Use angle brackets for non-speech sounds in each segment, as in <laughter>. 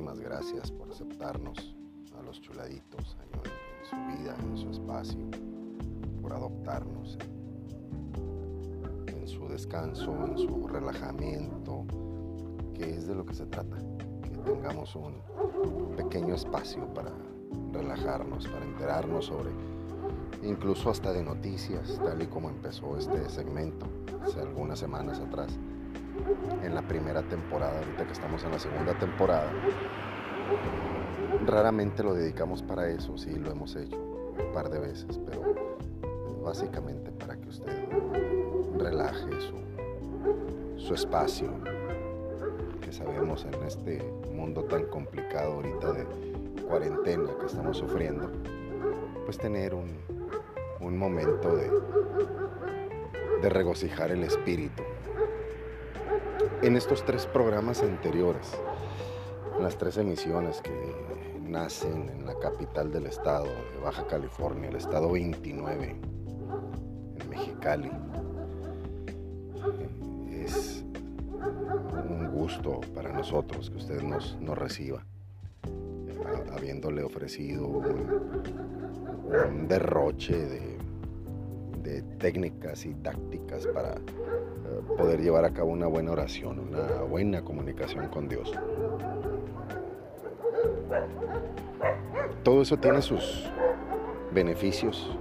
muchísimas gracias por aceptarnos a los chuladitos en su vida, en su espacio, por adoptarnos en su descanso, en su relajamiento, que es de lo que se trata, que tengamos un pequeño espacio para relajarnos, para enterarnos sobre incluso hasta de noticias, tal y como empezó este segmento hace algunas semanas atrás, en la primera temporada, ahorita que estamos en la segunda temporada. Raramente lo dedicamos para eso, sí lo hemos hecho un par de veces, pero básicamente para que usted relaje su, su espacio, que sabemos en este mundo tan complicado ahorita de cuarentena que estamos sufriendo, pues tener un, un momento de, de regocijar el espíritu. En estos tres programas anteriores, las tres emisiones que nacen en la capital del estado de Baja California, el estado 29, en Mexicali, es un gusto para nosotros que usted nos, nos reciba, habiéndole ofrecido un derroche de de técnicas y tácticas para eh, poder llevar a cabo una buena oración, una buena comunicación con Dios. Todo eso tiene sus beneficios.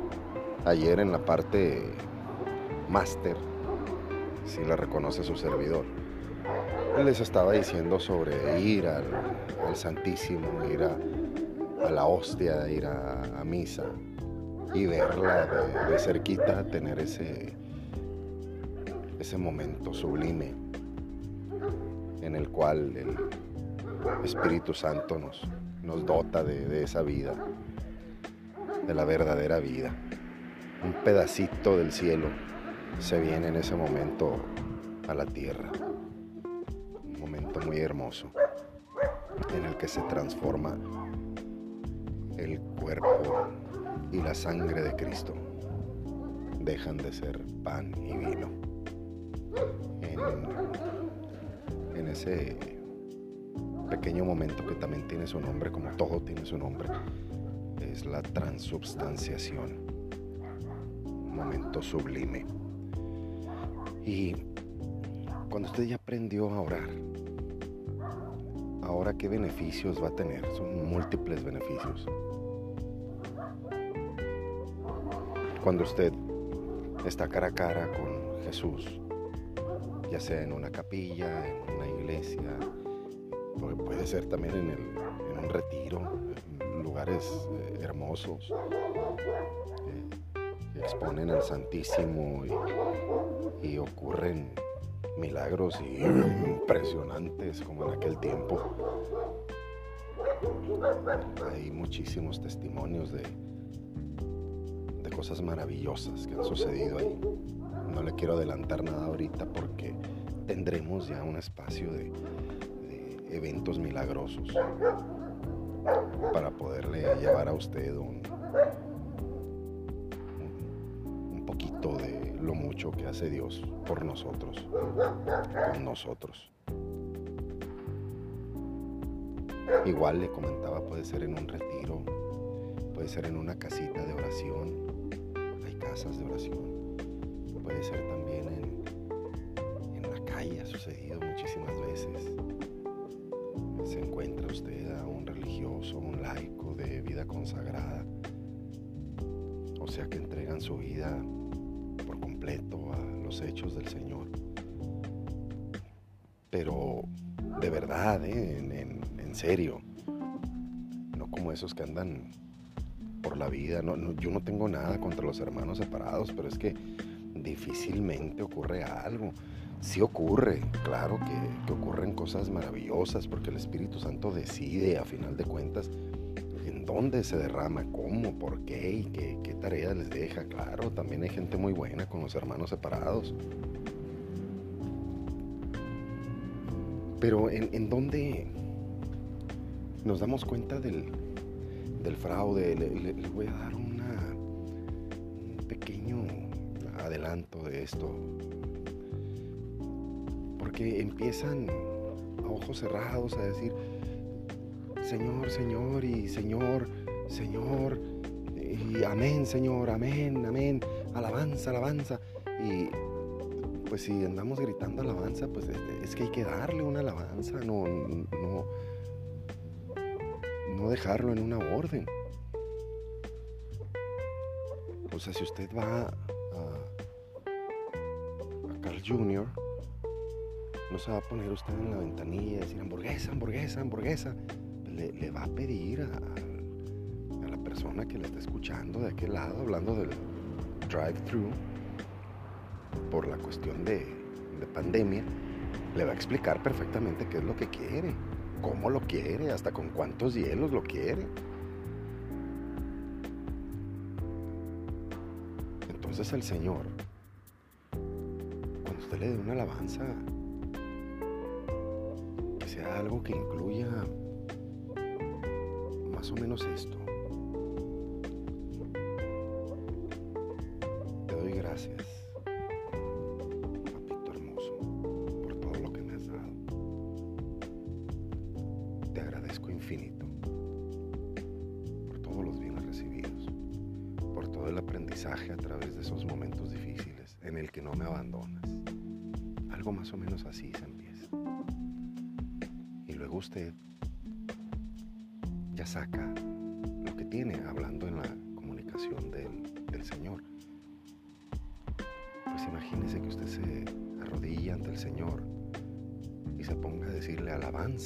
Ayer en la parte máster, si la reconoce su servidor, les estaba diciendo sobre ir al, Santísimo, ir a, la hostia, ir a misa, y verla de, cerquita, tener ese, ese momento sublime en el cual el Espíritu Santo nos, nos dota de, de esa vida, de la verdadera vida. Un pedacito del cielo se viene en ese momento a la tierra. Un momento muy hermoso en el que se transforma el cuerpo y la sangre de Cristo dejan de ser pan y vino. En, ese pequeño momento que también tiene su nombre, como todo tiene su nombre, es la transubstanciación. Un momento sublime. Y cuando usted ya aprendió a orar, ahora qué beneficios va a tener, son múltiples beneficios. Cuando usted está cara a cara con Jesús, ya sea en una capilla, en una iglesia, puede ser también en, un retiro, en lugares eh, hermosos, que exponen al Santísimo y, ocurren milagros <clears throat> impresionantes como en aquel tiempo. Hay muchísimos testimonios de, cosas maravillosas que han sucedido ahí. No le quiero adelantar nada ahorita porque tendremos ya un espacio de, eventos milagrosos para poderle llevar a usted un, un poquito de lo mucho que hace Dios por nosotros, con nosotros. Igual le comentaba, puede ser en un retiro, puede ser en una casita de oración, casas de oración, puede ser también en, en la calle, ha sucedido muchísimas veces. Se encuentra usted a un religioso, un laico de vida consagrada, o sea que entregan su vida por completo a los hechos del Señor. Pero de verdad, ¿eh? en, en serio, no como esos que andan por la vida. No, yo no tengo nada contra los hermanos separados, pero es que difícilmente ocurre algo. Sí ocurre, claro que, ocurren cosas maravillosas porque el Espíritu Santo decide a final de cuentas en dónde se derrama, cómo, por qué y qué, tarea les deja. Claro, también hay gente muy buena con los hermanos separados. Pero en dónde nos damos cuenta del, del fraude, le, voy a dar un pequeño adelanto de esto. Porque empiezan a ojos cerrados a decir, Señor, Señor y Señor, Señor, y amén, Señor, amén, amén, alabanza, alabanza. Y pues si andamos gritando alabanza, pues es que hay que darle una alabanza, no, no, dejarlo en una orden. O sea, si usted va a, Carl Jr., no se va a poner usted en la ventanilla y decir hamburguesa, hamburguesa, hamburguesa. Le, va a pedir a, a, la persona que le está escuchando de aquel lado, hablando del drive-thru, por la cuestión de, de pandemia, le va a explicar perfectamente qué es lo que quiere, cómo lo quiere, hasta con cuántos hielos lo quiere. Entonces el Señor, cuando usted le dé una alabanza, que sea algo que incluya más o menos esto.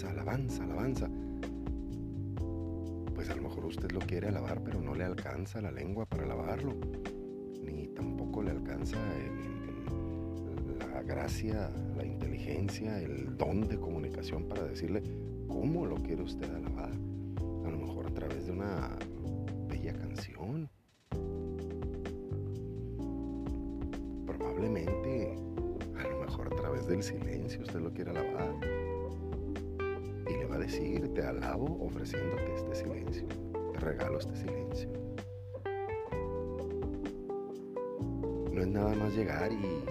Alabanza, alabanza, alabanza. Pues a lo mejor usted lo quiere alabar, pero no le alcanza la lengua para alabarlo, ni tampoco le alcanza la gracia, la inteligencia, el don de comunicación para decirle cómo lo quiere usted alabar a lo mejor a través de una bella canción. Probablemente, a lo mejor a través del silencio usted lo quiere alabar. Decir, te alabo ofreciéndote este silencio, te regalo este silencio. No es nada más llegar y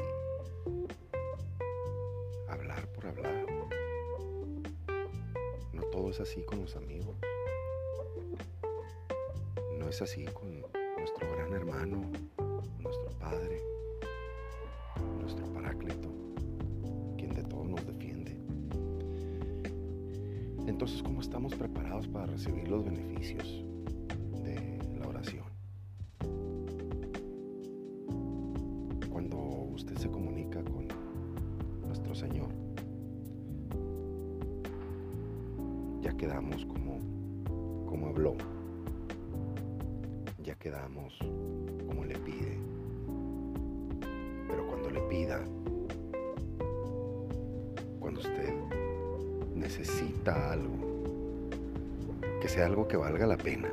hablar por hablar. No todo es así con los amigos es así con recibir los beneficios de la oración? Cuando usted se comunica con nuestro Señor, ya quedamos como, como habló ya quedamos como le pide. Pero cuando le pida, cuando usted necesita algo, sea algo que valga la pena,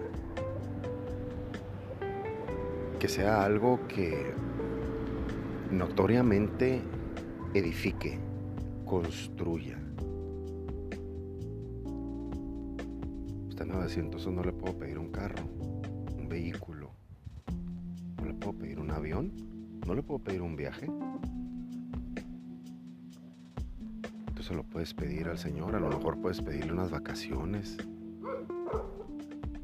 que sea algo que notoriamente edifique, construya. Usted me va a decir, entonces no le puedo pedir un carro vehículo. No le puedo pedir un avión. No le puedo pedir un viaje. Entonces lo puedes pedir al Señor. A lo mejor puedes pedirle unas vacaciones.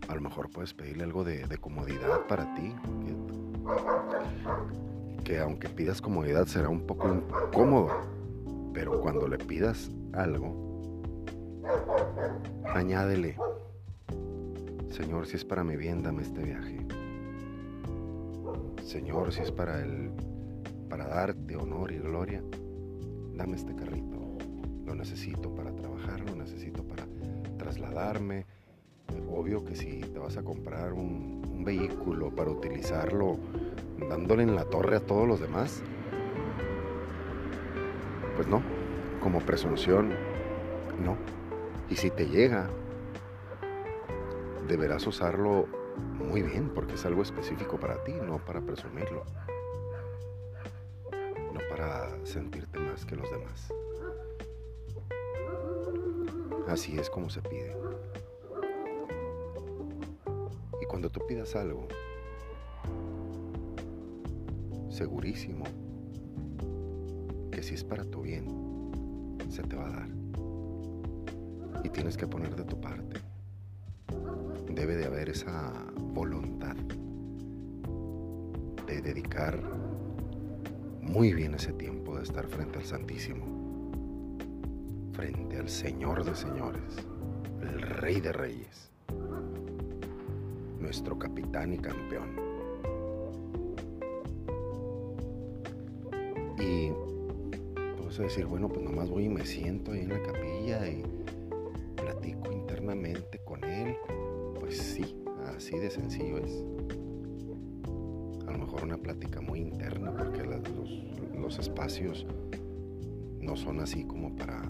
A lo mejor puedes pedirle algo de, comodidad para ti. Que, que aunque pidas comodidad será un poco incómodo. Pero cuando le pidas algo, añádele Señor, si es para mi bien, dame este viaje. Señor, si es para el para darte honor y gloria, dame este carrito. Lo necesito para trabajar, lo necesito para trasladarme. Obvio que si te vas a comprar un, un vehículo para utilizarlo dándole en la torre a todos los demás, pues no, como presunción, no. Y si te llega deberás usarlo muy bien porque es algo específico para ti, no para presumirlo, no para sentirte más que los demás. Así es como se pide. Cuando tú pidas algo, segurísimo que si es para tu bien, se te va a dar. Y tienes que poner de tu parte debe de haber esa voluntad de dedicar muy bien ese tiempo de estar frente al Santísimo, frente al Señor de señores, el Rey de reyes, nuestro capitán y campeón. Y puedes decir, bueno, pues nomás voy y me siento ahí en la capilla y platico internamente con Él. Pues sí, así de sencillo es una plática muy interna porque los, espacios no son así como para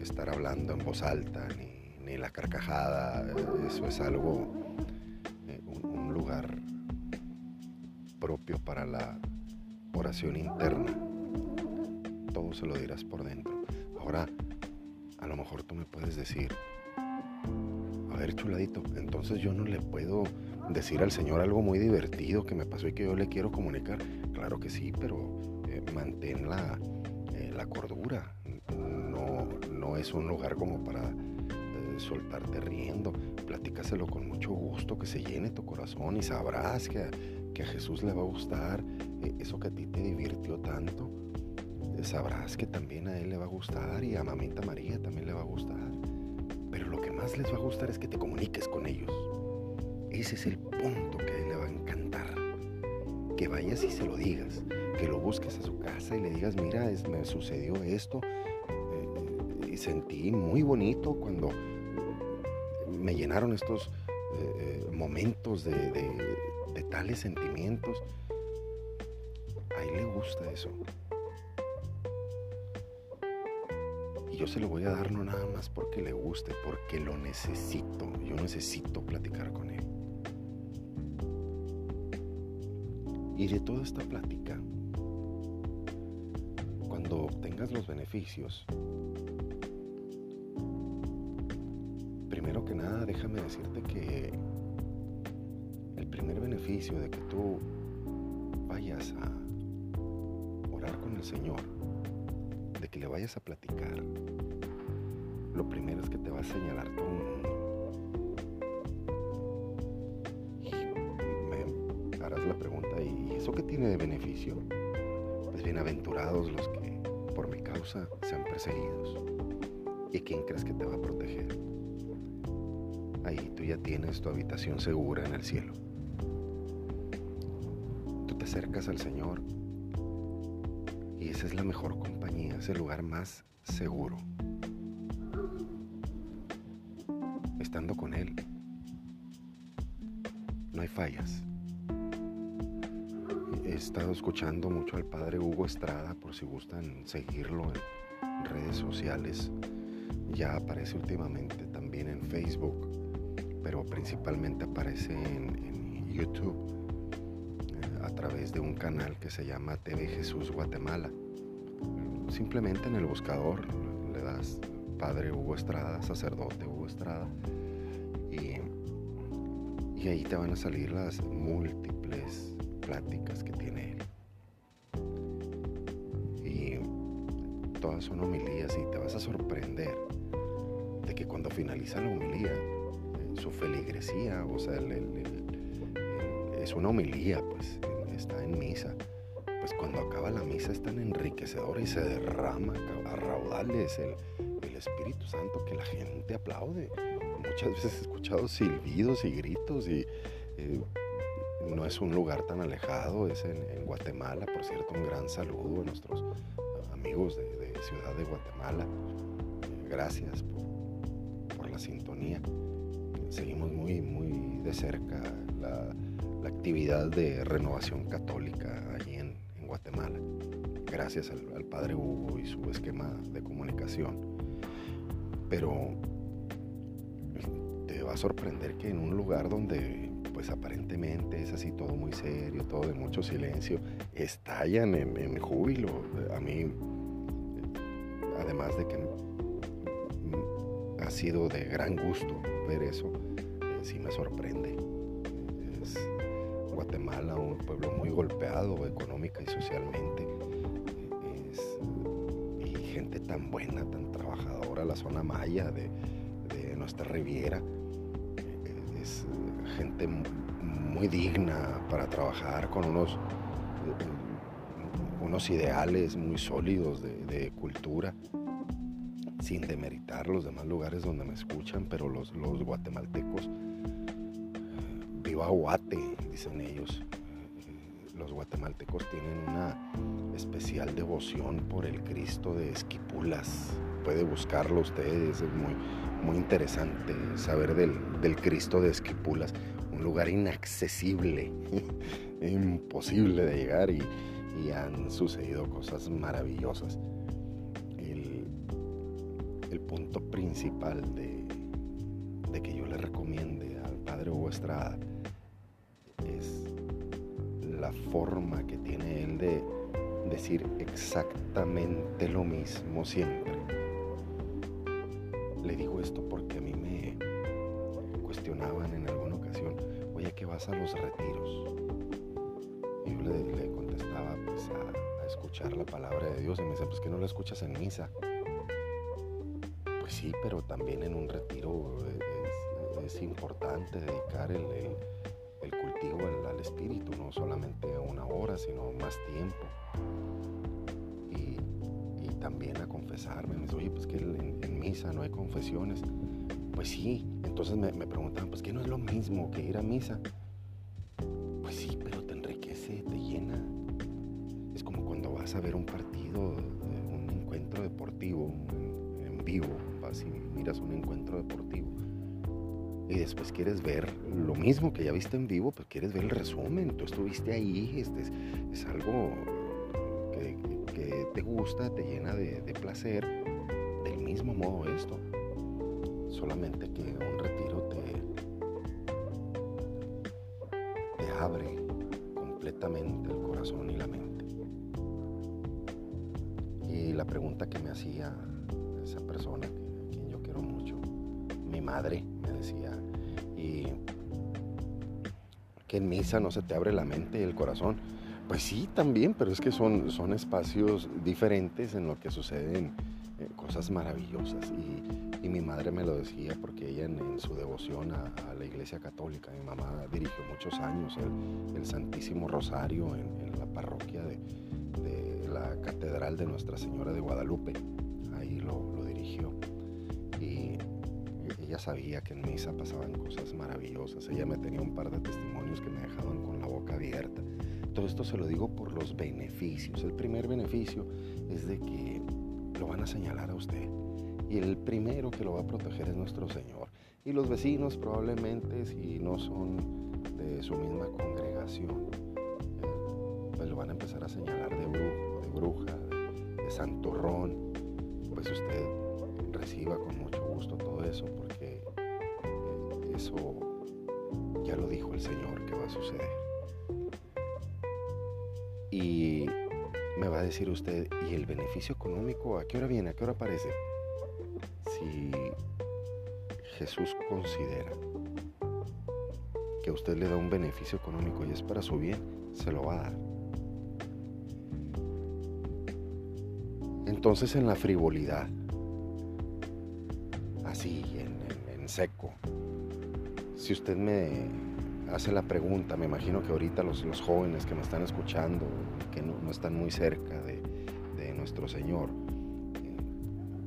estar hablando en voz alta ni, la carcajada. Eso es algo, eh, un, lugar propio para la oración interna. Todo se lo dirás por dentro. Ahora, a lo mejor tú me puedes decir, a ver chuladito, entonces yo no le puedo decir al Señor algo muy divertido que me pasó y que yo le quiero comunicar. Claro que sí, pero eh, mantén la, eh, la, cordura. No, no es un lugar como para soltarte riendo. Platícaselo con mucho gusto, que se llene tu corazón y sabrás que a, que a Jesús le va a gustar eso que a ti te divirtió tanto. sabrás que también a Él le va a gustar y a Mamita María también le va a gustar. Pero lo que más les va a gustar es que te comuniques con ellos ese es el punto que a él le va a encantar. Que vayas y se lo digas, que lo busques a su casa y le digas, mira, me sucedió esto eh, y sentí muy bonito cuando me llenaron estos eh, eh, momentos de, tales sentimientos. A él le gusta eso. Y yo se lo voy a dar no nada más porque le guste, porque lo necesito. Yo necesito platicar con él. Y de toda esta plática, cuando obtengas los beneficios, nada déjame decirte que el primer beneficio de que tú vayas a orar con el Señor, de que le vayas a platicar, lo primero es que te va a señalar todo un mundo. la pregunta, ¿y eso qué tiene de beneficio? Pues bienaventurados los que por mi causa sean perseguidos. ¿Y quién crees que te va a proteger? Ahí tú ya tienes tu habitación segura en el cielo. Tú te acercas al Señor y esa es la mejor compañía, es el lugar más seguro. Estando con Él, no hay fallas he estado escuchando mucho al padre Hugo Estrada, por si gustan seguirlo en redes sociales. Ya aparece últimamente también en Facebook, pero principalmente aparece en, YouTube eh, a través de un canal que se llama TV Jesús Guatemala. Simplemente en el buscador le das Padre Hugo Estrada, sacerdote Hugo Estrada, y, y ahí te van a salir las múltiples pláticas que tiene él. Y todas son homilías y te vas a sorprender de que cuando finaliza la homilía, su feligresía, o sea, es una homilía, pues está en misa. Pues cuando acaba la misa es tan enriquecedora y se derrama a raudales el, Espíritu Santo que la gente aplaude. Muchas veces he escuchado silbidos y gritos y eh, no es un lugar tan alejado, es en, Guatemala, por cierto, un gran saludo a nuestros amigos de, Ciudad de Guatemala. Gracias por, la sintonía. Seguimos muy, muy de cerca la, actividad de renovación católica allí en, Guatemala. Gracias al, Padre Hugo y su esquema de comunicación. Pero te va a sorprender que en un lugar donde pues aparentemente es así todo muy serio, todo de mucho silencio, estallan en, júbilo. A mí, además de que ha sido de gran gusto ver eso, eh, sí me sorprende. Es Guatemala, un pueblo muy golpeado económica y socialmente. y gente tan buena, tan trabajadora, la zona maya de, nuestra riviera gente muy digna para trabajar con unos, eh, unos ideales muy sólidos de, cultura, sin demeritar los demás lugares donde me escuchan, pero los, los guatemaltecos, viva Guate, dicen ellos, los guatemaltecos tienen una especial devoción por el Cristo de Esquipulas. Puede buscarlo ustedes, es muy, muy interesante saber del, del Cristo de Esquipulas, un lugar inaccesible, <laughs> imposible de llegar y, han sucedido cosas maravillosas. Principal de, que yo le recomiende al Padre Hugo Estrada es la forma que tiene él de decir exactamente lo mismo siempre. Le digo esto porque a mí me cuestionaban en alguna ocasión, oye, ¿qué vas a los retiros? Y yo le, contestaba pues a, escuchar la palabra de Dios y me dice, pues que no la escuchas en misa. Sí, pero también en un retiro es, importante dedicar el cultivo al, espíritu, no solamente una hora, sino más tiempo. Y, también a confesarme. Me dice, oye, pues que en, misa no hay confesiones. Pues sí, entonces me, me preguntaban, pues que no es lo mismo que ir a misa. Pues sí, pero te enriquece, te llena. Es como cuando vas a ver un partido, después quieres ver lo mismo que ya viste en vivo, pues quieres ver el resumen, tú estuviste ahí, este es, algo que, te gusta, te llena de, placer, del mismo modo esto, solamente que un retiro te, te abre completamente el corazón y la mente. Y la pregunta que me hacía esa persona, a quien yo quiero mucho, mi madre, me decía, que en misa no se te abre la mente y el corazón. Pues sí, también, pero es que son, son espacios diferentes en los que suceden eh, cosas maravillosas. Y, mi madre me lo decía porque ella en, su devoción a, la Iglesia Católica, mi mamá dirigió muchos años el, Santísimo Rosario en, la parroquia de, la Catedral de Nuestra Señora de Guadalupe. Ahí lo, dirigió. Ella sabía que en misa pasaban cosas maravillosas. Ella me tenía un par de testimonios que me dejaban con la boca abierta. Todo esto se lo digo por los beneficios. El primer beneficio es de que lo van a señalar a usted. Y el primero que lo va a proteger es nuestro Señor. Y los vecinos probablemente, si no son de su misma congregación, eh, pues lo van a empezar a señalar de brujo, de bruja, de, de santurrón. Pues usted reciba con mucho todo eso porque eh, eso ya lo dijo el Señor que va a suceder. Y me va a decir usted, ¿y el beneficio económico a qué hora viene? ¿A qué hora aparece? Si Jesús considera que a usted le da un beneficio económico y es para su bien, se lo va a dar. Entonces en la frivolidad, Si usted me hace la pregunta, me imagino que ahorita los, jóvenes que me están escuchando, que no, están muy cerca de, nuestro Señor, eh,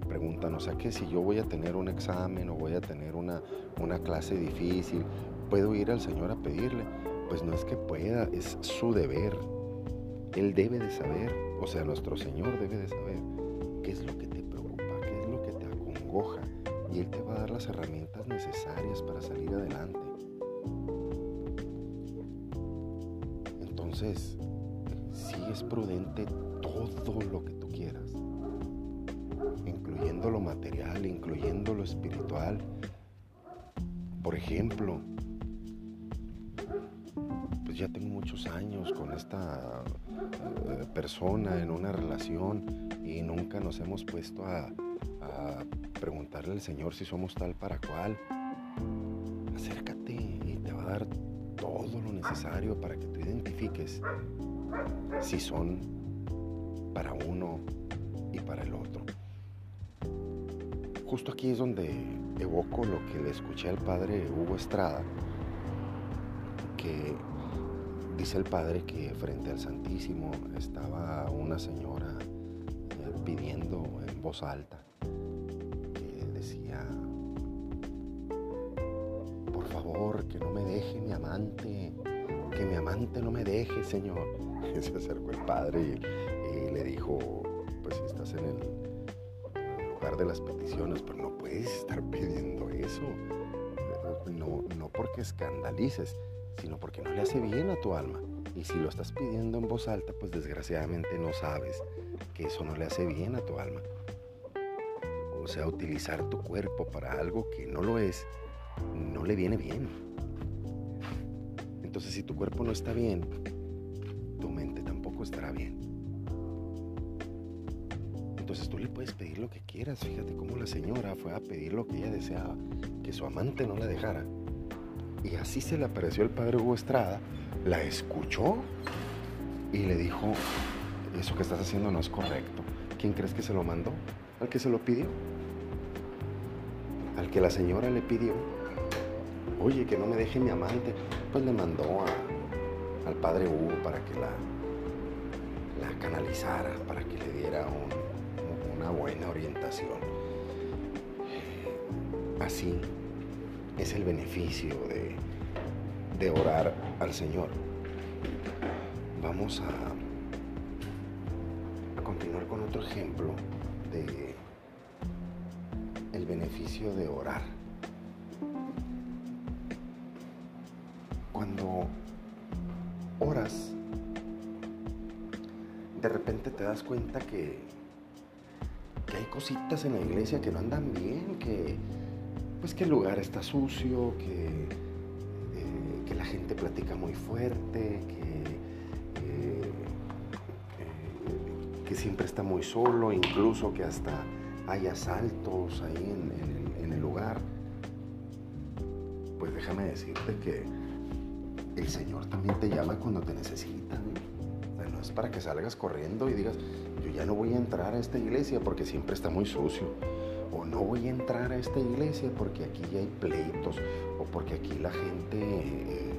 preguntan, o sea que si yo voy a tener un examen o voy a tener una, una clase difícil, ¿puedo ir al Señor a pedirle? Pues no es que pueda, es su deber. Él debe de saber, o sea, nuestro Señor debe de saber qué es lo que te preocupa, qué es lo que te acongoja, y Él te va a dar las herramientas necesarias para salir adelante. Entonces, sí es prudente todo lo que tú quieras, incluyendo lo material, incluyendo lo espiritual. Por ejemplo, pues ya tengo muchos años con esta eh, persona en una relación y nunca nos hemos puesto a preguntarle al Señor si somos tal para cual, acércate y te va a dar todo lo necesario para que tú identifiques si son para uno y para el otro. Justo aquí es donde evoco lo que le escuché al padre Hugo Estrada que dice el padre que frente al Santísimo estaba una señora eh, pidiendo en voz alta, decía, por favor, que no me deje mi amante, que mi amante no me deje, Señor. <laughs> Y se acercó el padre y, le dijo, pues si estás en el lugar de las peticiones, pero no puedes estar <laughs> pidiendo eso. No, no porque escandalices, sino porque no le hace bien a tu alma. Y si lo estás pidiendo en voz alta, pues desgraciadamente no sabes que eso no le hace bien a tu alma. O sea, utilizar tu cuerpo para algo que no lo es, no le viene bien. Entonces si tu cuerpo no está bien, tu mente tampoco estará bien. Entonces tú le puedes pedir lo que quieras. Fíjate cómo la señora fue a pedir lo que ella deseaba, que su amante no la dejara y así se le apareció el padre Hugo Estrada, la escuchó y le dijo, eso que estás haciendo no es correcto. ¿Quién crees que se lo mandó? Al que se lo pidió. Que la señora le pidió. Oye, que no me deje mi amante. Pues le mandó al padre Hugo para que la, la canalizara, para que le diera una buena orientación. Así es el beneficio de, orar al Señor. Vamos a, a continuar con otro ejemplo de el beneficio de orar. Cuando oras, de repente te das cuenta que, que hay cositas en la iglesia que no andan bien, que, pues que el lugar está sucio, que, eh, que la gente platica muy fuerte, que, eh, eh, que siempre está muy solo, incluso que hasta hay asaltos ahí en, el lugar. Pues déjame decirte que el Señor también te llama cuando te necesita. ¿no? no es para que salgas corriendo y digas, yo ya no voy a entrar a esta iglesia porque siempre está muy sucio o no voy a entrar a esta iglesia porque aquí ya hay pleitos o porque aquí la gente eh,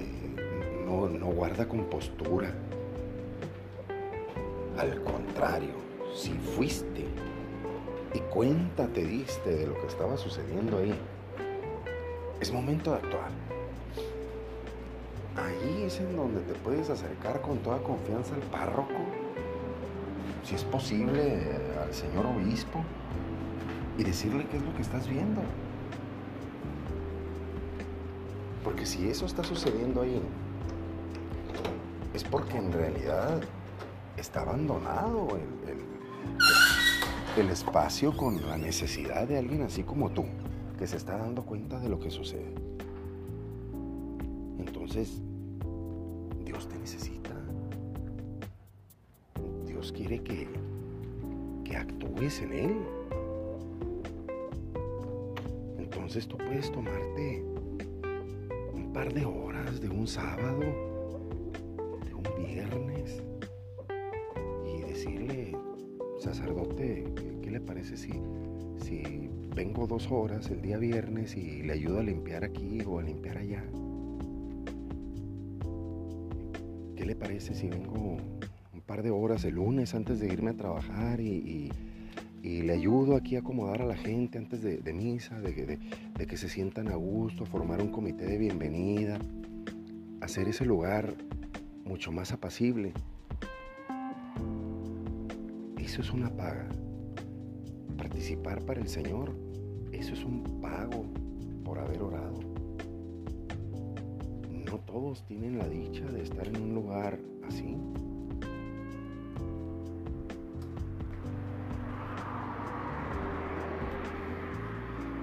eh, no, no guarda compostura. Al contrario, si fuiste y cuenta te diste de lo que estaba sucediendo ahí, es momento de actuar. Ahí es en donde te puedes acercar con toda confianza al párroco, si es posible, al señor obispo, y decirle qué es lo que estás viendo. Porque si eso está sucediendo ahí, es porque en realidad está abandonado el, el, espacio con la necesidad de alguien así como tú, que se está dando cuenta de lo que sucede. Entonces, Dios te necesita. Dios quiere que, que actúes en Él. Entonces tú puedes tomarte un par de horas de un sábado, de un viernes, sacerdote, ¿qué, le parece si, si vengo dos horas el día viernes y le ayudo a limpiar aquí o a limpiar allá? ¿Qué le parece si vengo un par de horas el lunes antes de irme a trabajar y y le ayudo aquí a acomodar a la gente antes de, misa, de, de, que se sientan a gusto, a formar un comité de bienvenida, hacer ese lugar mucho más apacible. Eso es una paga. Participar para el Señor, eso es un pago por haber orado. No todos tienen la dicha de estar en un lugar así.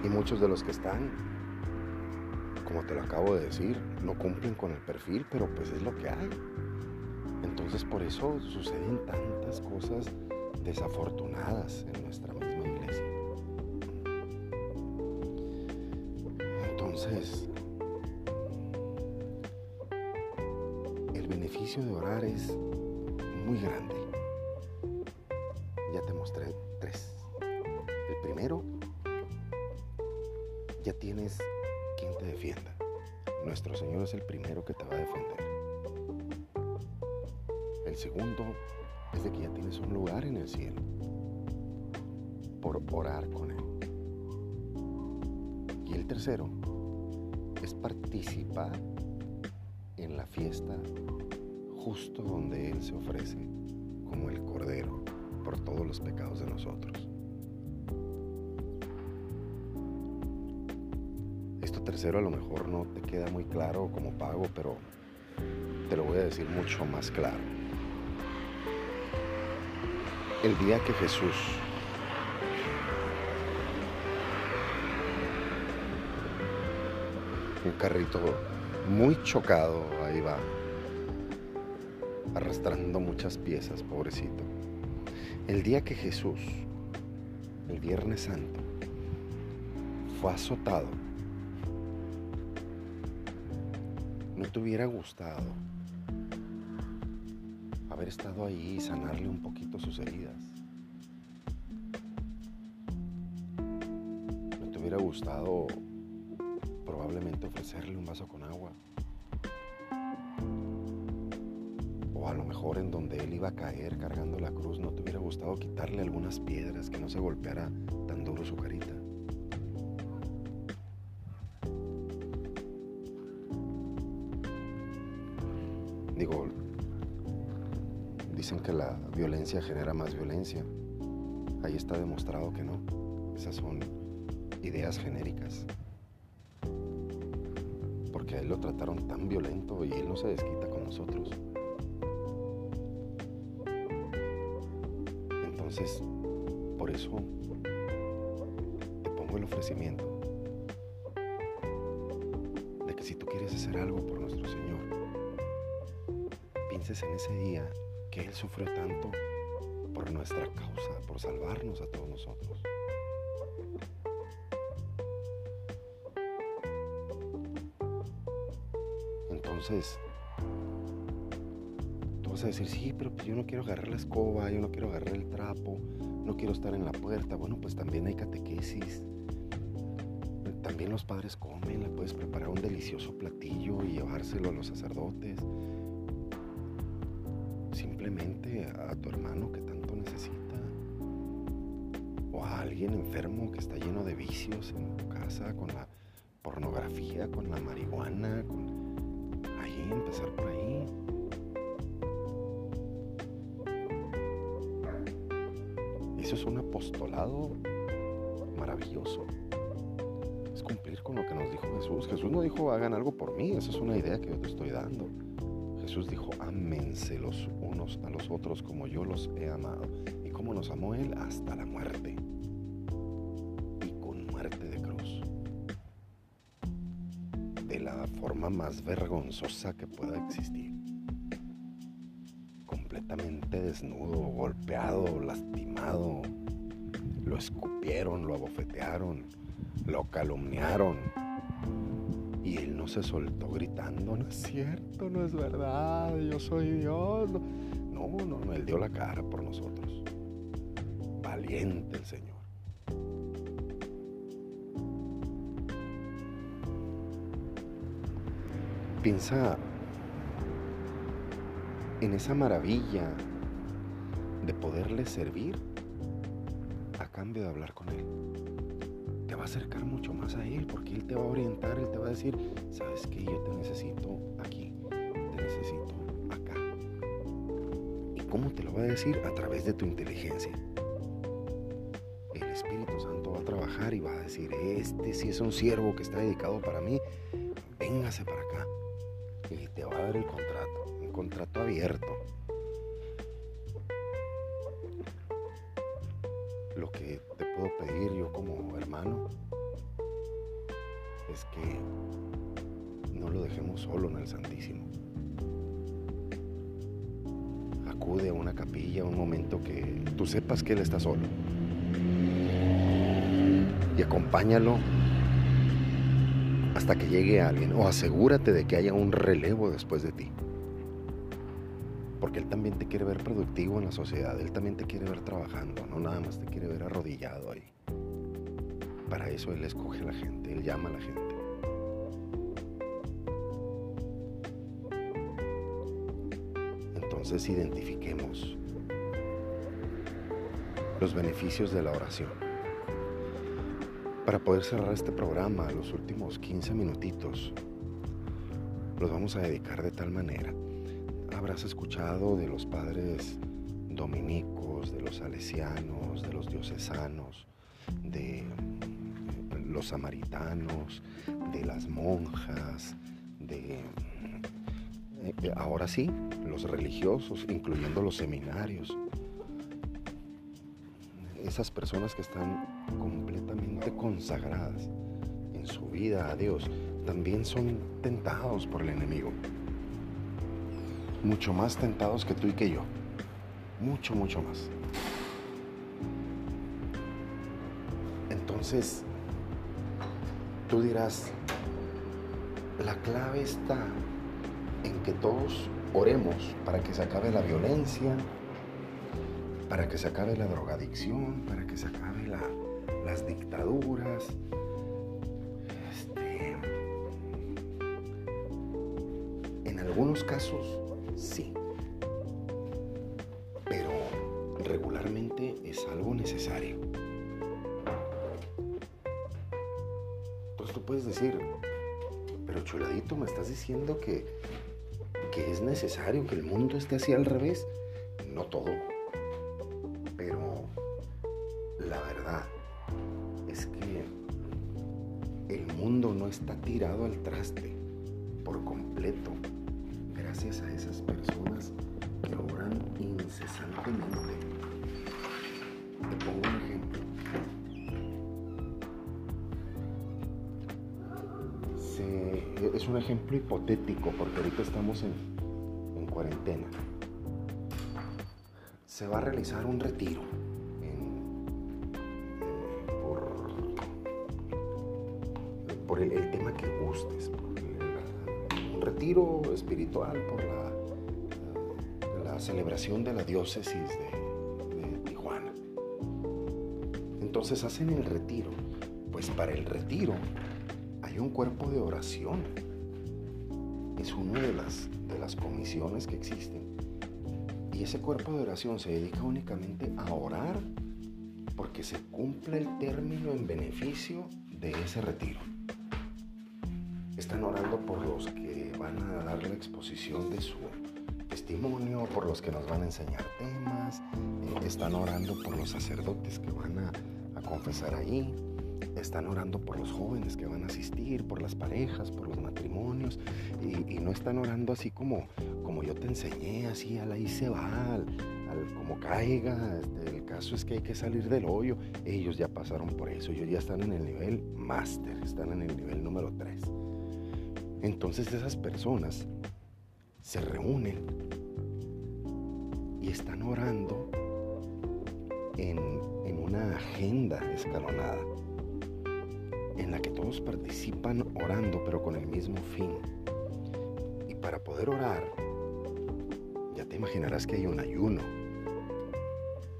Y muchos de los que están, como te lo acabo de decir, no cumplen con el perfil, pero pues es lo que hay. Entonces por eso suceden tantas cosas desafortunadas en nuestra misma iglesia. Entonces, el beneficio de orar es muy grande. Ya te mostré tres. El primero, ya tienes quien te defienda. nuestro Señor es el primero que te va a defender. El segundo es de que ya tienes un lugar en el cielo por orar con Él. Y el tercero es participar en la fiesta justo donde Él se ofrece como el Cordero por todos los pecados de nosotros. Esto tercero a lo mejor no te queda muy claro como pago, pero te lo voy a decir mucho más claro. El día que Jesús un carrito muy chocado, ahí va, arrastrando muchas piezas, pobrecito. El día que Jesús, el Viernes Santo, fue azotado, ¿no te hubiera gustado estado ahí y sanarle un poquito sus heridas? ¿No te hubiera gustado probablemente ofrecerle un vaso con agua. O a lo mejor en donde él iba a caer cargando la cruz, no te hubiera gustado quitarle algunas piedras, que no se golpeara tan duro su carita. Dicen que la violencia genera más violencia. Ahí está demostrado que no. Esas son ideas genéricas que a él lo trataron tan violento y él no se desquita con nosotros. Entonces, por eso te pongo el ofrecimiento de que si tú quieres hacer algo por nuestro Señor, pienses en ese día Él sufrió tanto por nuestra causa, por salvarnos a todos nosotros. Entonces, tú vas a decir, sí, pero pues yo no quiero agarrar la escoba, yo no quiero agarrar el trapo, no quiero estar en la puerta. Bueno, pues también hay catequesis. También los padres comen, le puedes preparar un delicioso platillo y llevárselo a los sacerdotes. A tu hermano que tanto necesita. O a alguien enfermo que está lleno de vicios en tu casa, con la pornografía, con la marihuana, con empezar por ahí. Eso es un apostolado maravilloso. Es cumplir con lo que nos dijo Jesús. Jesús no dijo hagan algo por mí, esa es una idea que yo te estoy dando. Jesús dijo, ámense los unos a los otros como yo los he amado. Y como nos amó Él hasta la muerte. forma más vergonzosa que pueda existir. Completamente desnudo, golpeado, lastimado. Lo escupieron, lo abofetearon, lo calumniaron. Y él no se soltó gritando, no es cierto, no es verdad, yo soy Dios. No, no, él dio la cara por nosotros. Valiente el Señor. Piensa en esa maravilla de poderle servir a cambio de hablar con Él. Te va a acercar mucho más a Él porque Él te va a orientar, Él te va a decir, sabes que yo te necesito aquí, cómo te lo va a decir? A través de tu inteligencia. El Espíritu Santo va a trabajar y va a decir, este sí es un siervo que está dedicado para mí, véngase para acá y te va a dar el contrato, un contrato abierto. Lo que te puedo pedir yo como hermano es que no lo dejemos solo en el Santísimo. Acude una capilla un momento que tú sepas que Él está solo. Y acompáñalo hasta que llegue alguien o asegúrate de que haya un relevo después de ti. Porque Él también te quiere ver productivo en la sociedad, Él también te quiere ver trabajando, no nada más te quiere ver arrodillado ahí. Para eso Él escoge a la gente, Él llama a la gente. Entonces identifiquemos los beneficios de la oración. Para poder cerrar este programa, los últimos 15 minutitos los vamos a dedicar de tal manera. Habrás escuchado de los padres dominicos, de los salesianos, de los diocesanos, de los samaritanos, de las monjas, de eh, ahora sí, religiosos, incluyendo los seminarios. Esas personas que están completamente consagradas en su vida a Dios, también son tentados por el enemigo. Mucho más tentados que tú y que yo. Mucho, mucho más. Entonces, tú dirás, la clave está en que todos oremos para que se acabe la violencia, para que se acabe la drogadicción, para que se acabe las dictaduras. Este, en algunos casos, sí. Pero regularmente es algo necesario. Entonces tú puedes decir, pero chuladito, me estás diciendo que es necesario que el mundo esté así al revés. No todo. Pero la verdad es que el mundo no está tirado al traste por completo gracias a esas personas que oran incesantemente. Te pongo un ejemplo. es un ejemplo hipotético porque ahorita estamos en, Se va a realizar un retiro por, el, tema que gustes. un retiro espiritual por la, la, celebración de la diócesis de, de Tijuana. Entonces hacen el retiro. Pues para el retiro hay un cuerpo de oración. Es una de las, de las comisiones que existen. Y ese cuerpo de oración se dedica únicamente a orar porque se cumple el término en beneficio de ese retiro. Están orando por los que van a dar la exposición de su testimonio, por los que nos van a enseñar temas, eh, están orando por los sacerdotes que van a, a confesar ahí, están orando por los jóvenes que van a asistir, por las parejas, por los matrimonios, y, no están orando así como, como yo te enseñé, así a la y se va, al, como caiga, este, el caso es que hay que salir del hoyo, ellos ya pasaron por eso, ellos ya están en el nivel máster, están en el nivel número 3. Entonces esas personas se reúnen y están orando en, en una agenda escalonada en la que todos participan orando pero con el mismo fin. Y para poder orar, imaginarás que hay un ayuno,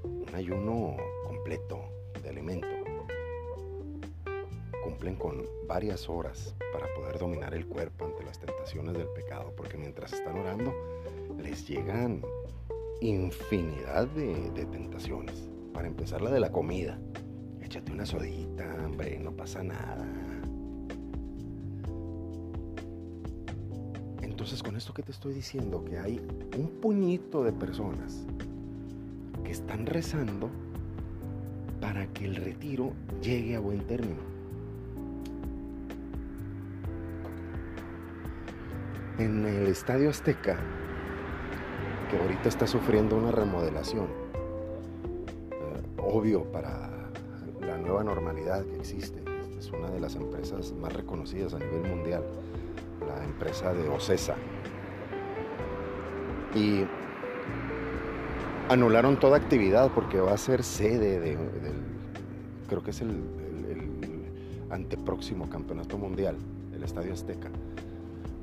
un ayuno completo de alimento. Cumplen con varias horas para poder dominar el cuerpo ante las tentaciones del pecado, porque mientras están orando les llegan infinidad de, tentaciones. Para empezar la de la comida échate una sodita, hombre, no pasa nada. Entonces, con esto que te estoy diciendo, que hay un puñito de personas que están rezando para que el retiro llegue a buen término. En el Estadio Azteca, que ahorita está sufriendo una remodelación, eh, obvio para nueva normalidad que existe. es una de las empresas más reconocidas a nivel mundial, la empresa de Ocesa. Y anularon toda actividad porque va a ser sede de, del, creo que es el, antepróximo campeonato mundial, el Estadio Azteca.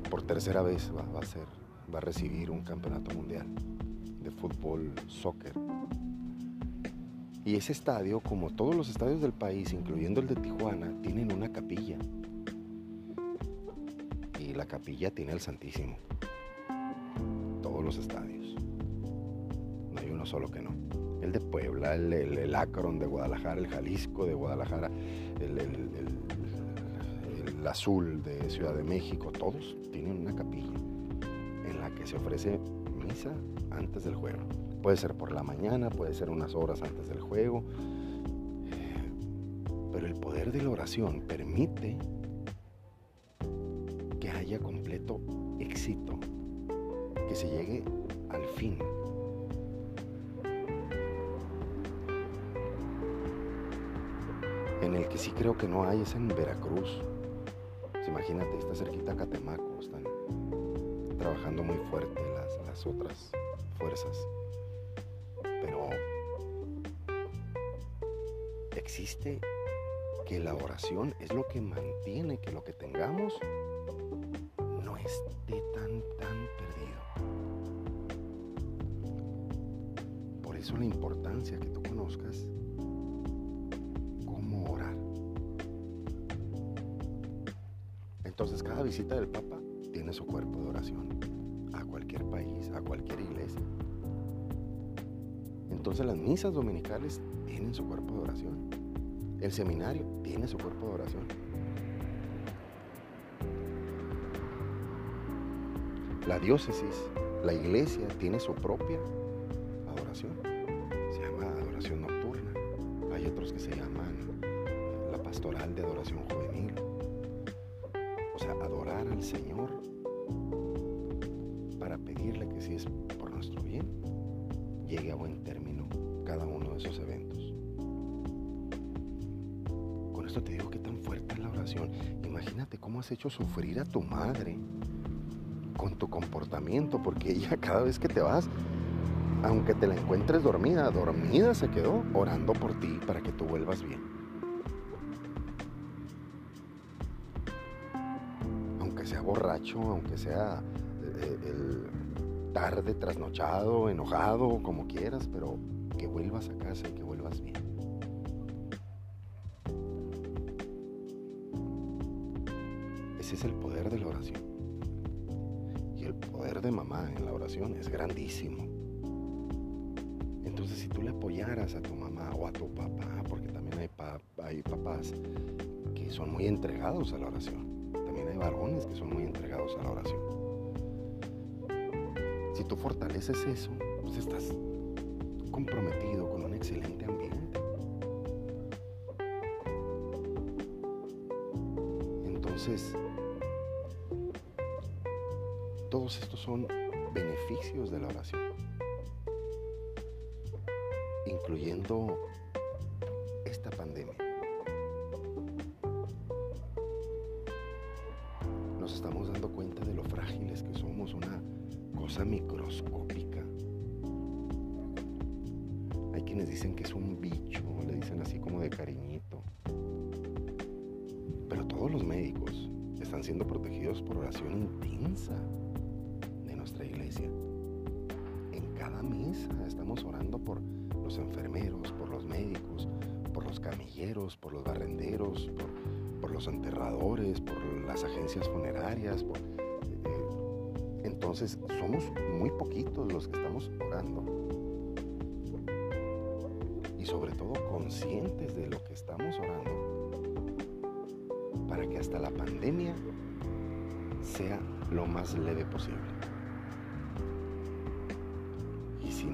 Por tercera vez va, a ser, va a recibir un campeonato mundial de fútbol, soccer. Y ese estadio, como todos los estadios del país, incluyendo el de Tijuana, tienen una capilla. Capilla tiene el Santísimo. Todos los estadios. hay uno solo que no. El de Puebla, el, el, Akron de Guadalajara, el Jalisco de Guadalajara, el, el, Azul de Ciudad de México, todos tienen una capilla en la que se ofrece misa antes del juego. Puede ser por la mañana, puede ser unas horas antes del juego, pero el poder de la oración permite completo éxito, que se llegue al fin. En el que sí creo que no hay es en Veracruz. Pues imagínate, está cerquita Catemaco, están trabajando muy fuerte las, las otras fuerzas. Pero existe que la oración es lo que mantiene que lo que tengamos Entonces las misas dominicales tienen su cuerpo de oración. El seminario tiene su cuerpo de oración. La diócesis, la iglesia tiene su propia adoración. Se llama adoración nocturna. Hay otros que se llaman la pastoral de adoración juvenil. O sea, adorar al Señor para pedirle que si es por nuestro bien, llegue a buen término cada uno de esos eventos te digo que tan fuerte es la oración. Imagínate cómo has hecho sufrir a tu madre con tu comportamiento, porque ella cada vez que te vas, aunque te la encuentres dormida, dormida se quedó orando por ti para que tú vuelvas bien. Aunque sea borracho, aunque sea eh, el tarde, trasnochado, enojado, como quieras, pero que vuelvas a casa y que vuelvas bien. Ese es el poder de la oración. Y el poder de mamá en la oración es grandísimo. Entonces si tú le apoyaras a tu mamá o a tu papá, porque también hay, hay papás que son muy entregados a la oración. También hay varones que son muy entregados a la oración. Si tú fortaleces eso, pues estás comprometido con un excelente ambiente. Entonces, todos estos son beneficios de la oración, incluyendo esta pandemia. Nos estamos dando cuenta de lo frágiles que somos, una cosa microscópica. Hay quienes dicen que es un bicho, le dicen así como de cariñito. Pero todos los médicos están siendo protegidos por oración intensa nuestra iglesia. En cada misa estamos orando por los enfermeros, por los médicos, por los camilleros, por los barrenderos, por, los enterradores, por las agencias funerarias. Eh, entonces somos muy poquitos los que estamos orando. Y sobre todo conscientes de lo que estamos orando para que hasta la pandemia sea lo más leve posible.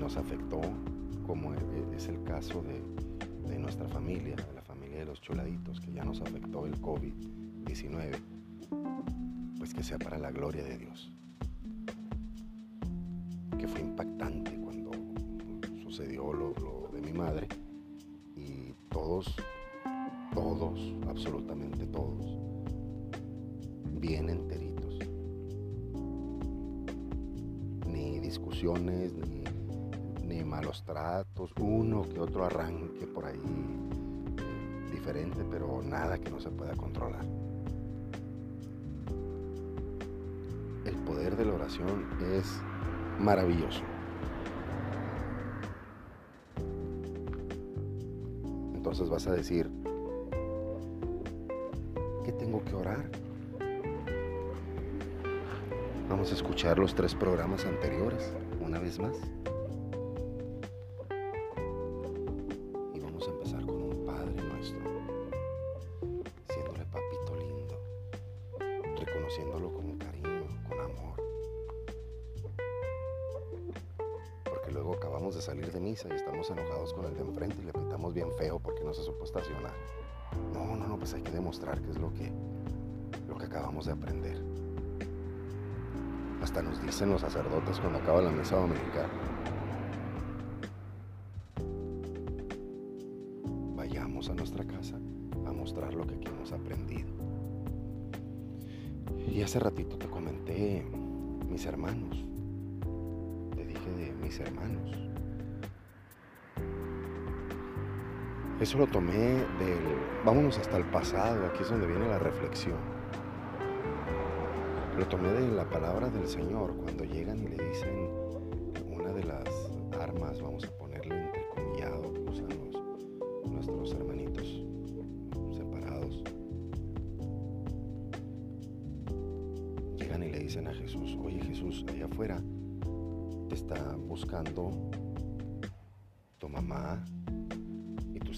nos afectó, como e, e, es el caso de, nuestra familia, de la familia de los choladitos, que ya nos afectó el COVID-19, pues que sea para la gloria de Dios. Absolutamente todos, bien enteritos. Ni discusiones, ni malos tratos, uno que otro arranque por ahí eh, diferente, pero nada que no se pueda controlar. El poder de la oración es maravilloso. Entonces vas a decir, ¿qué tengo que orar? Vamos a escuchar los tres programas anteriores una vez más. Pues hay que demostrar que es lo que, lo que acabamos de aprender. Hasta nos dicen los sacerdotes cuando acaba la misa dominical. Vayamos a nuestra casa a mostrar lo que aquí hemos aprendido. Y hace ratito te comenté mis hermanos. Te dije de mis hermanos. Eso lo tomé del... Vámonos hasta el pasado, aquí es donde viene la reflexión. Lo tomé de la palabra del Señor cuando llegan y le dicen una de las armas, vamos a ponerle entrecomillado, que usan los, nuestros hermanitos separados. Llegan y le dicen a Jesús, oye Jesús, allá afuera te está buscando tu mamá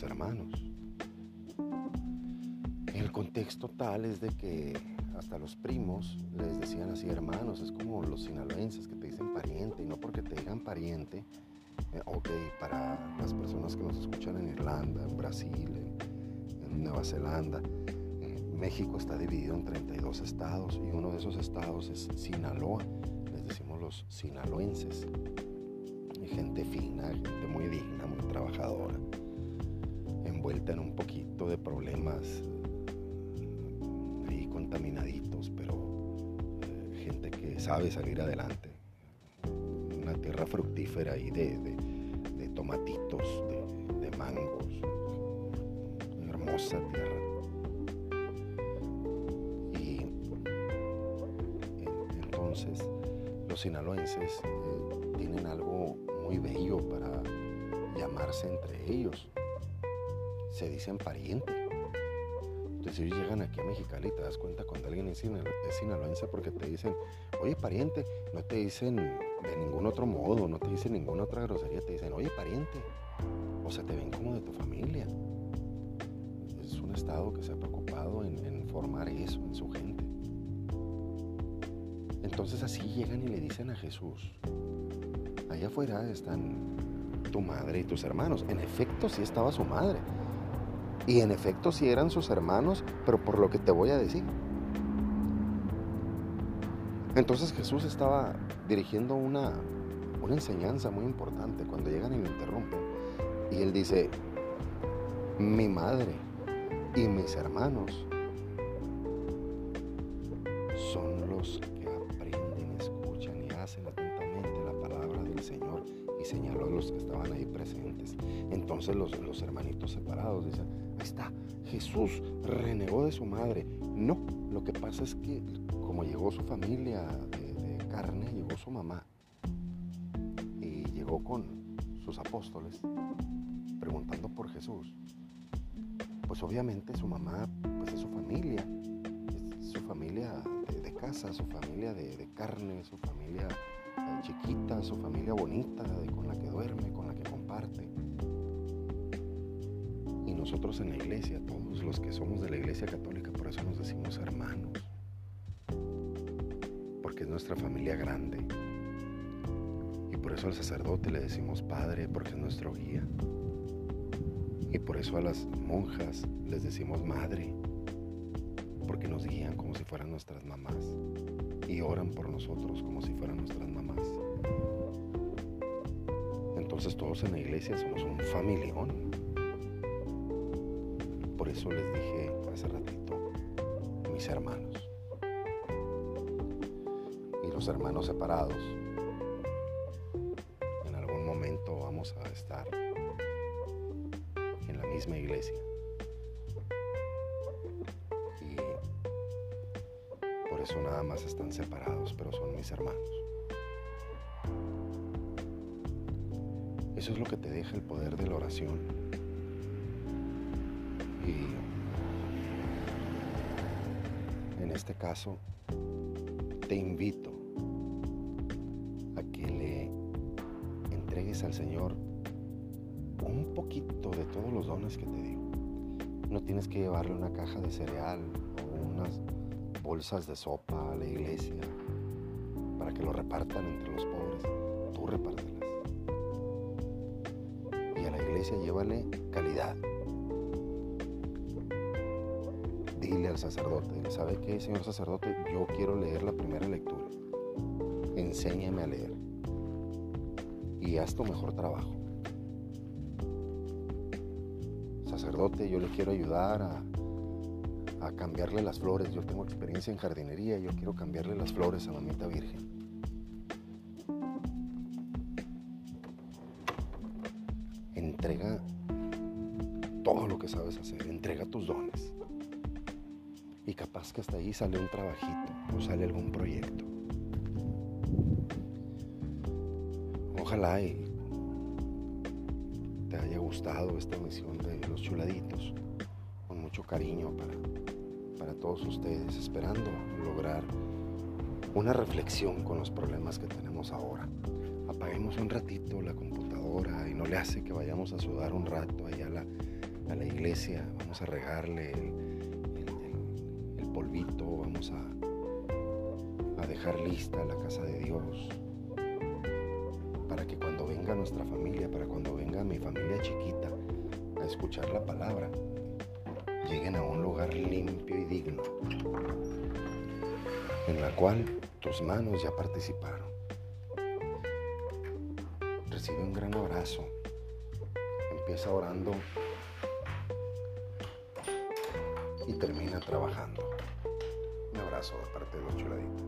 hermanos. El contexto tal es de que hasta los primos les decían así hermanos, es como los sinaloenses que te dicen pariente, y no porque te digan pariente, eh, ok, para las personas que nos escuchan en Irlanda, en Brasil, en, Nueva Zelanda, eh, México está dividido en 32 estados y uno de esos estados es Sinaloa, les decimos los sinaloenses, gente fina, gente muy digna, muy trabajadora, envuelta en un poquito de problemas contaminaditos, pero eh, gente que sabe salir adelante. Una tierra fructífera ahí de, de, tomatitos, de, mangos. Una hermosa tierra. Y entonces los sinaloenses eh, tienen algo muy bello para llamarse entre ellos. Se dicen parientes si llegan aquí a Mexicali te das cuenta cuando alguien es, sinaloense porque te dicen, oye pariente, no te dicen de ningún otro modo, no te dicen ninguna otra grosería, te dicen, oye pariente, o sea, te ven como de tu familia. Es un estado que se ha preocupado en, en formar eso en su gente. Entonces así llegan y le dicen a Jesús, allá afuera están tu madre y tus hermanos. En efecto, sí estaba su madre y en efecto sí eran sus hermanos, pero por lo que te voy a decir. Entonces Jesús estaba dirigiendo una, una enseñanza muy importante cuando llegan y lo interrumpen. Y él dice, mi madre y mis hermanos Los, los hermanitos separados dicen, está, Jesús renegó de su madre. No, lo que pasa es que como llegó su familia de, carne, llegó su mamá y llegó con sus apóstoles preguntando por Jesús. Pues obviamente su mamá pues es su familia, es su familia de, casa, su familia de, carne, su familia eh, chiquita, su familia bonita, con la que duerme, con la que comparte nosotros en la iglesia, todos los que somos de la iglesia católica, por eso nos decimos hermanos, porque es nuestra familia grande. Y por eso al sacerdote le decimos padre, porque es nuestro guía. Y por eso a las monjas les decimos madre, porque nos guían como si fueran nuestras mamás y oran por nosotros como si fueran nuestras mamás. Entonces todos en la iglesia somos un familión eso les dije hace ratito, mis hermanos. Y los hermanos separados, en algún momento vamos a estar en la misma iglesia. Y por eso nada más están separados, pero son mis hermanos. Eso es lo que te deja el poder de la oración y en este caso te invito a que le entregues al Señor un poquito de todos los dones que te digo. No tienes que llevarle una caja de cereal o unas bolsas de sopa a la iglesia para que lo repartan entre los pobres. Tú repártelas. iglesia, llévale calidad. Sacerdote, ¿sabe qué, señor sacerdote? Yo quiero leer la primera lectura. Enséñame a leer. Y haz tu mejor trabajo. Sacerdote, yo le quiero ayudar a, a cambiarle las flores. Yo tengo experiencia en jardinería, yo quiero cambiarle las flores a Mamita Virgen. Que hasta ahí sale un trabajito o sale algún proyecto. Ojalá y te haya gustado esta misión de los chuladitos, con mucho cariño para para todos ustedes, esperando lograr una reflexión con los problemas que tenemos ahora. Apaguemos un ratito la computadora y no le hace que vayamos a sudar un rato allá a la, a la iglesia, vamos a regarle el, dejar lista la casa de Dios para que cuando venga nuestra familia, para cuando venga mi familia chiquita a escuchar la palabra, lleguen a un lugar limpio y digno, en la cual tus manos ya participaron. Recibe un gran abrazo. Empieza orando y termina trabajando. Un abrazo de parte de los chuladitos.